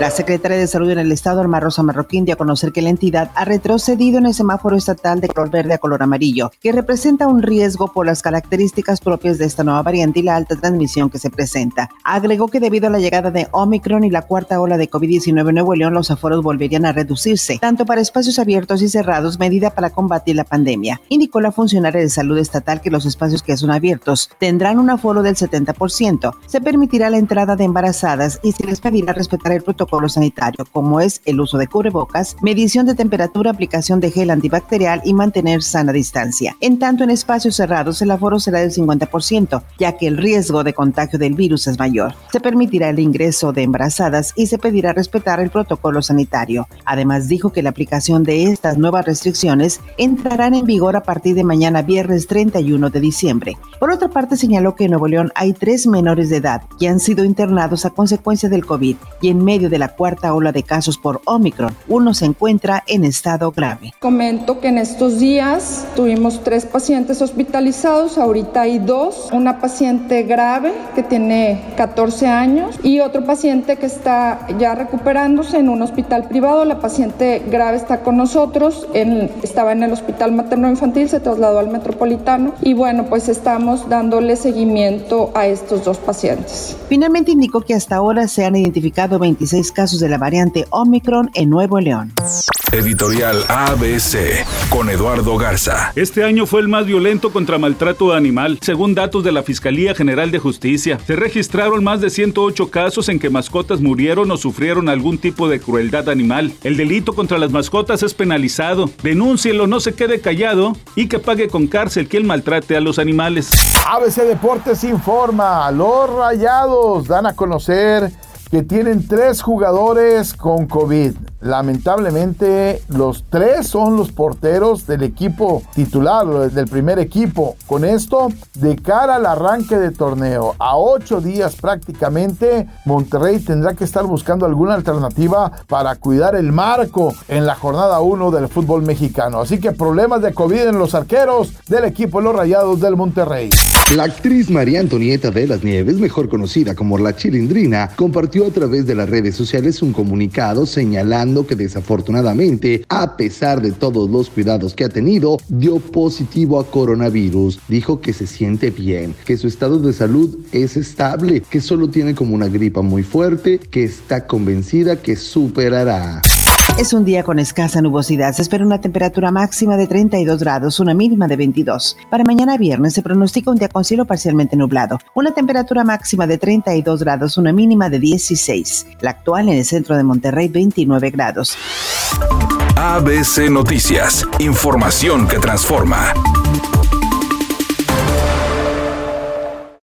La secretaria de Salud en el Estado, Alma Rosa Marroquín, dio a conocer que la entidad ha retrocedido en el semáforo estatal de color verde a color amarillo, que representa un riesgo por las características propias de esta nueva variante y la alta transmisión que se presenta. Agregó que debido a la llegada de Omicron y la cuarta ola de COVID-19 en Nuevo León, los aforos volverían a reducirse, tanto para espacios abiertos y cerrados, medida para combatir la pandemia. Indicó la funcionaria de salud estatal que los espacios que son abiertos tendrán un aforo del 70%. Se permitirá la entrada de embarazadas y se les pedirá respetar el protocolo sanitario, como es el uso de cubrebocas, medición de temperatura, aplicación de gel antibacterial y mantener sana distancia. En tanto, en espacios cerrados el aforo será del 50%, ya que el riesgo de contagio del virus es mayor. Se permitirá el ingreso de embarazadas y se pedirá respetar el protocolo sanitario. Además, dijo que la aplicación de estas nuevas restricciones entrarán en vigor a partir de mañana viernes 31 de diciembre. Por otra parte, señaló que en Nuevo León hay tres menores de edad que han sido internados a consecuencia del COVID y en medio de la cuarta ola de casos por Omicron. Uno se encuentra en estado grave. Comento que en estos días tuvimos tres pacientes hospitalizados, ahorita hay dos, una paciente grave que tiene 14 años y otro paciente que está ya recuperándose en un hospital privado. La paciente grave está con nosotros, estaba en el hospital materno infantil, se trasladó al metropolitano y bueno, pues estamos dándole seguimiento a estos dos pacientes. Finalmente indicó que hasta ahora se han identificado 26 casos de la variante Omicron en Nuevo León. Editorial ABC con Eduardo Garza. Este año fue el más violento contra maltrato animal, según datos de la Fiscalía General de Justicia. Se registraron más de 108 casos en que mascotas murieron o sufrieron algún tipo de crueldad animal. El delito contra las mascotas es penalizado. Denúncielo, no se quede callado y que pague con cárcel quien maltrate a los animales. ABC Deportes informa, los rayados dan a conocer que tienen tres jugadores con COVID. Lamentablemente, los tres son los porteros del equipo titular, del primer equipo. Con esto, de cara al arranque de torneo, a ocho días prácticamente, Monterrey tendrá que estar buscando alguna alternativa para cuidar el marco en la jornada 1 del fútbol mexicano. Así que problemas de COVID en los arqueros del equipo Los Rayados del Monterrey. La actriz María Antonieta de las Nieves, mejor conocida como La Chilindrina, compartió a través de las redes sociales un comunicado señalando que desafortunadamente, a pesar de todos los cuidados que ha tenido, dio positivo a coronavirus. Dijo que se siente bien, que su estado de salud es estable, que solo tiene como una gripa muy fuerte, que está convencida que superará. Es un día con escasa nubosidad. Se espera una temperatura máxima de 32 grados, una mínima de 22. Para mañana viernes se pronostica un día con cielo parcialmente nublado. Una temperatura máxima de 32 grados, una mínima de 16. La actual en el centro de Monterrey, 29 grados. ABC Noticias. Información que transforma.